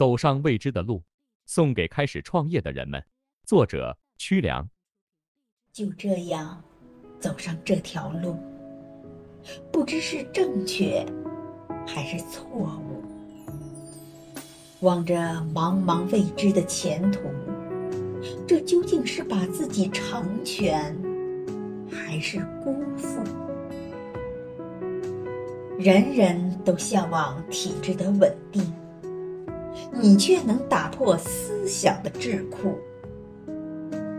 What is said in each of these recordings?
走上未知的路，送给开始创业的人们。作者：曲良。就这样走上这条路，不知是正确还是错误。望着茫茫未知的前途，这究竟是把自己成全，还是辜负？人人都向往体制的稳定，你却能打破思想的桎梏，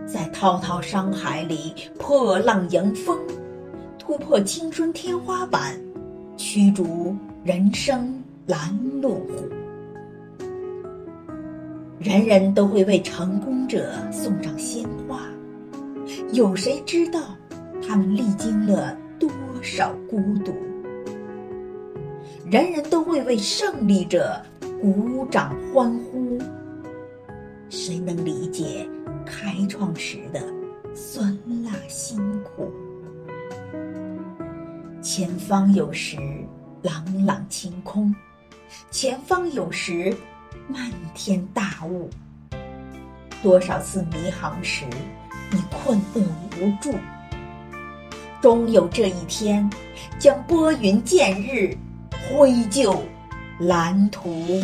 在滔滔商海里破浪迎风，突破青春天花板，驱逐人生拦路虎。人人都会为成功者送上鲜花，有谁知道他们历经了多少孤独？人人都会为胜利者鼓掌欢呼，谁能理解开创时的酸辣辛苦？前方有时朗朗晴空，前方有时漫天大雾。多少次迷航时，你困厄无助，终有这一天，将拨云见日。挥就蓝图。